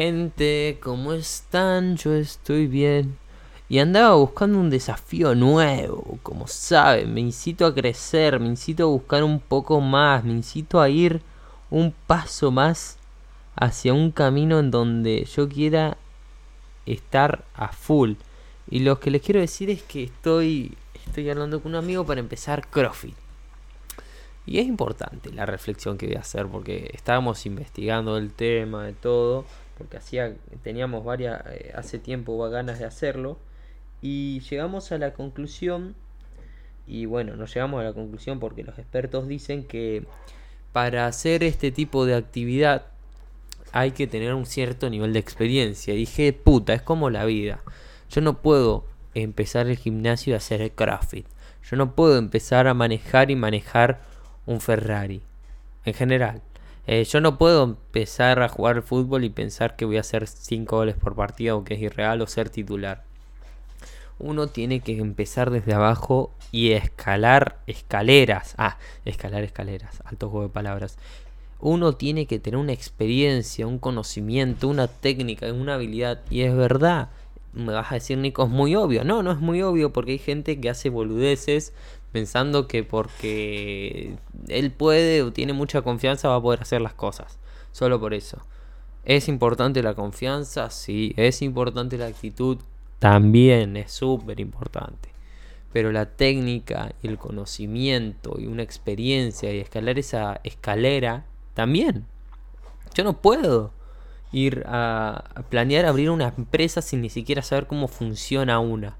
gente, ¿cómo están? Yo estoy bien. Y andaba buscando un desafío nuevo, como saben, me incito a crecer, me incito a buscar un poco más, me incito a ir un paso más hacia un camino en donde yo quiera estar a full. Y lo que les quiero decir es que estoy, estoy hablando con un amigo para empezar CrossFit. Y es importante la reflexión que voy a hacer porque estábamos investigando el tema de todo, porque hacía teníamos varias eh, hace tiempo ganas de hacerlo y llegamos a la conclusión y bueno, nos llegamos a la conclusión porque los expertos dicen que para hacer este tipo de actividad hay que tener un cierto nivel de experiencia. Dije, puta, es como la vida. Yo no puedo empezar el gimnasio y hacer el CrossFit. Yo no puedo empezar a manejar y manejar un Ferrari. En general. Eh, yo no puedo empezar a jugar fútbol y pensar que voy a hacer 5 goles por partido, que es irreal, o ser titular. Uno tiene que empezar desde abajo y escalar escaleras. Ah, escalar escaleras. Alto juego de palabras. Uno tiene que tener una experiencia, un conocimiento, una técnica, una habilidad. Y es verdad. Me vas a decir, Nico, es muy obvio. No, no es muy obvio porque hay gente que hace boludeces pensando que porque él puede o tiene mucha confianza va a poder hacer las cosas. Solo por eso. ¿Es importante la confianza? Sí. ¿Es importante la actitud? También es súper importante. Pero la técnica y el conocimiento y una experiencia y escalar esa escalera también. Yo no puedo ir a, planear abrir una empresa sin ni siquiera saber cómo funciona una.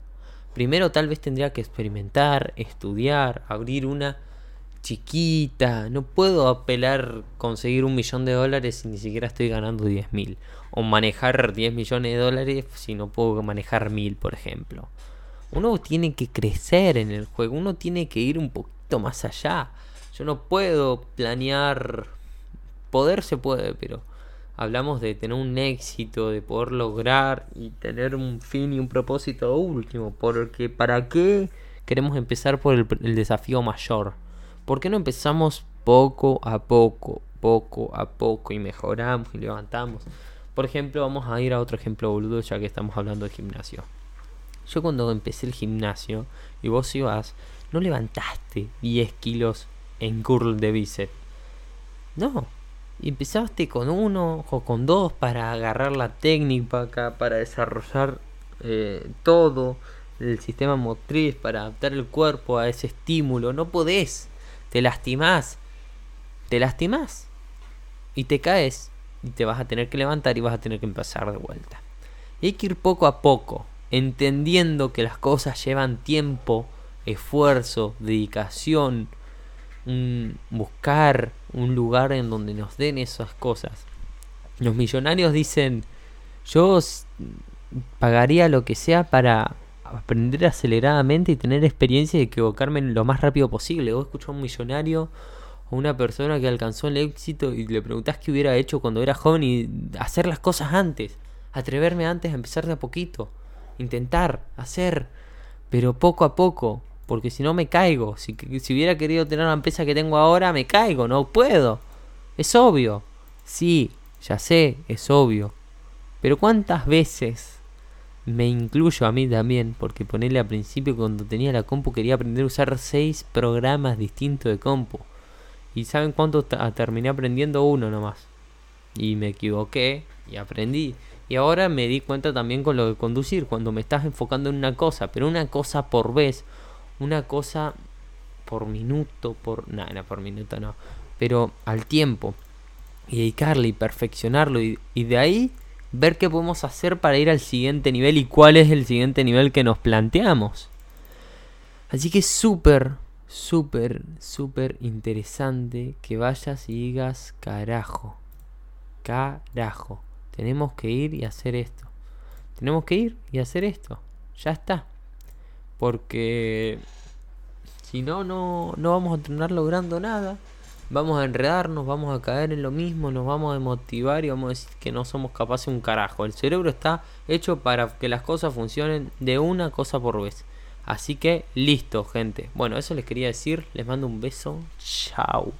Primero tal vez tendría que experimentar, estudiar, abrir una chiquita. No puedo apelar conseguir un millón de dólares si ni siquiera estoy ganando 10 mil. O manejar 10 millones de dólares si no puedo manejar mil, por ejemplo. Uno tiene que crecer en el juego, uno tiene que ir un poquito más allá. Yo no puedo planear... Poder se puede, pero hablamos de tener un éxito, de poder lograr y tener un fin y un propósito último. Porque ¿para qué queremos empezar por el, desafío mayor? ¿Por qué no empezamos poco a poco, poco a poco y mejoramos y levantamos? Por ejemplo, vamos a ir a otro ejemplo boludo ya que estamos hablando de gimnasio. Yo cuando empecé el gimnasio y vos ibas, no levantaste 10 kilos en curl de bíceps. No, y empezaste con uno o con dos para agarrar la técnica, para desarrollar eh, todo el sistema motriz, para adaptar el cuerpo a ese estímulo. No podés, te lastimás, te lastimás y te caes y te vas a tener que levantar y vas a tener que empezar de vuelta. Y hay que ir poco a poco, entendiendo que las cosas llevan tiempo, esfuerzo, dedicación, buscar un lugar en donde nos den esas cosas. Los millonarios dicen, yo pagaría lo que sea para aprender aceleradamente y tener experiencia y equivocarme lo más rápido posible. Vos escuchás a un millonario o una persona que alcanzó el éxito y le preguntás qué hubiera hecho cuando era joven y hacer las cosas antes. Atreverme antes a empezar de a poquito. Intentar, hacer, pero poco a poco porque si no me caigo. Si, si hubiera querido tener la empresa que tengo ahora, me caigo, no puedo. Es obvio. Sí, ya sé, es obvio. Pero ¿cuántas veces me incluyo a mí también? Porque ponerle al principio cuando tenía la compu quería aprender a usar seis programas distintos de compu. ¿Y saben cuánto terminé aprendiendo? Uno nomás. Y me equivoqué y aprendí. Y ahora me di cuenta también con lo de conducir, cuando me estás enfocando en una cosa, pero una cosa por vez una cosa por minuto, por... nada no, por minuto no. Pero al tiempo. Y dedicarle y perfeccionarlo. Y, de ahí ver qué podemos hacer para ir al siguiente nivel y cuál es el siguiente nivel que nos planteamos. Así que súper, súper, súper interesante que vayas y digas carajo. Carajo. Tenemos que ir y hacer esto. Tenemos que ir y hacer esto. Ya está. Porque si no, no, no vamos a terminar logrando nada. Vamos a enredarnos, vamos a caer en lo mismo, nos vamos a motivar y vamos a decir que no somos capaces un carajo. El cerebro está hecho para que las cosas funcionen de una cosa por vez. Así que listo, gente. Bueno, eso les quería decir. Les mando un beso. Chao.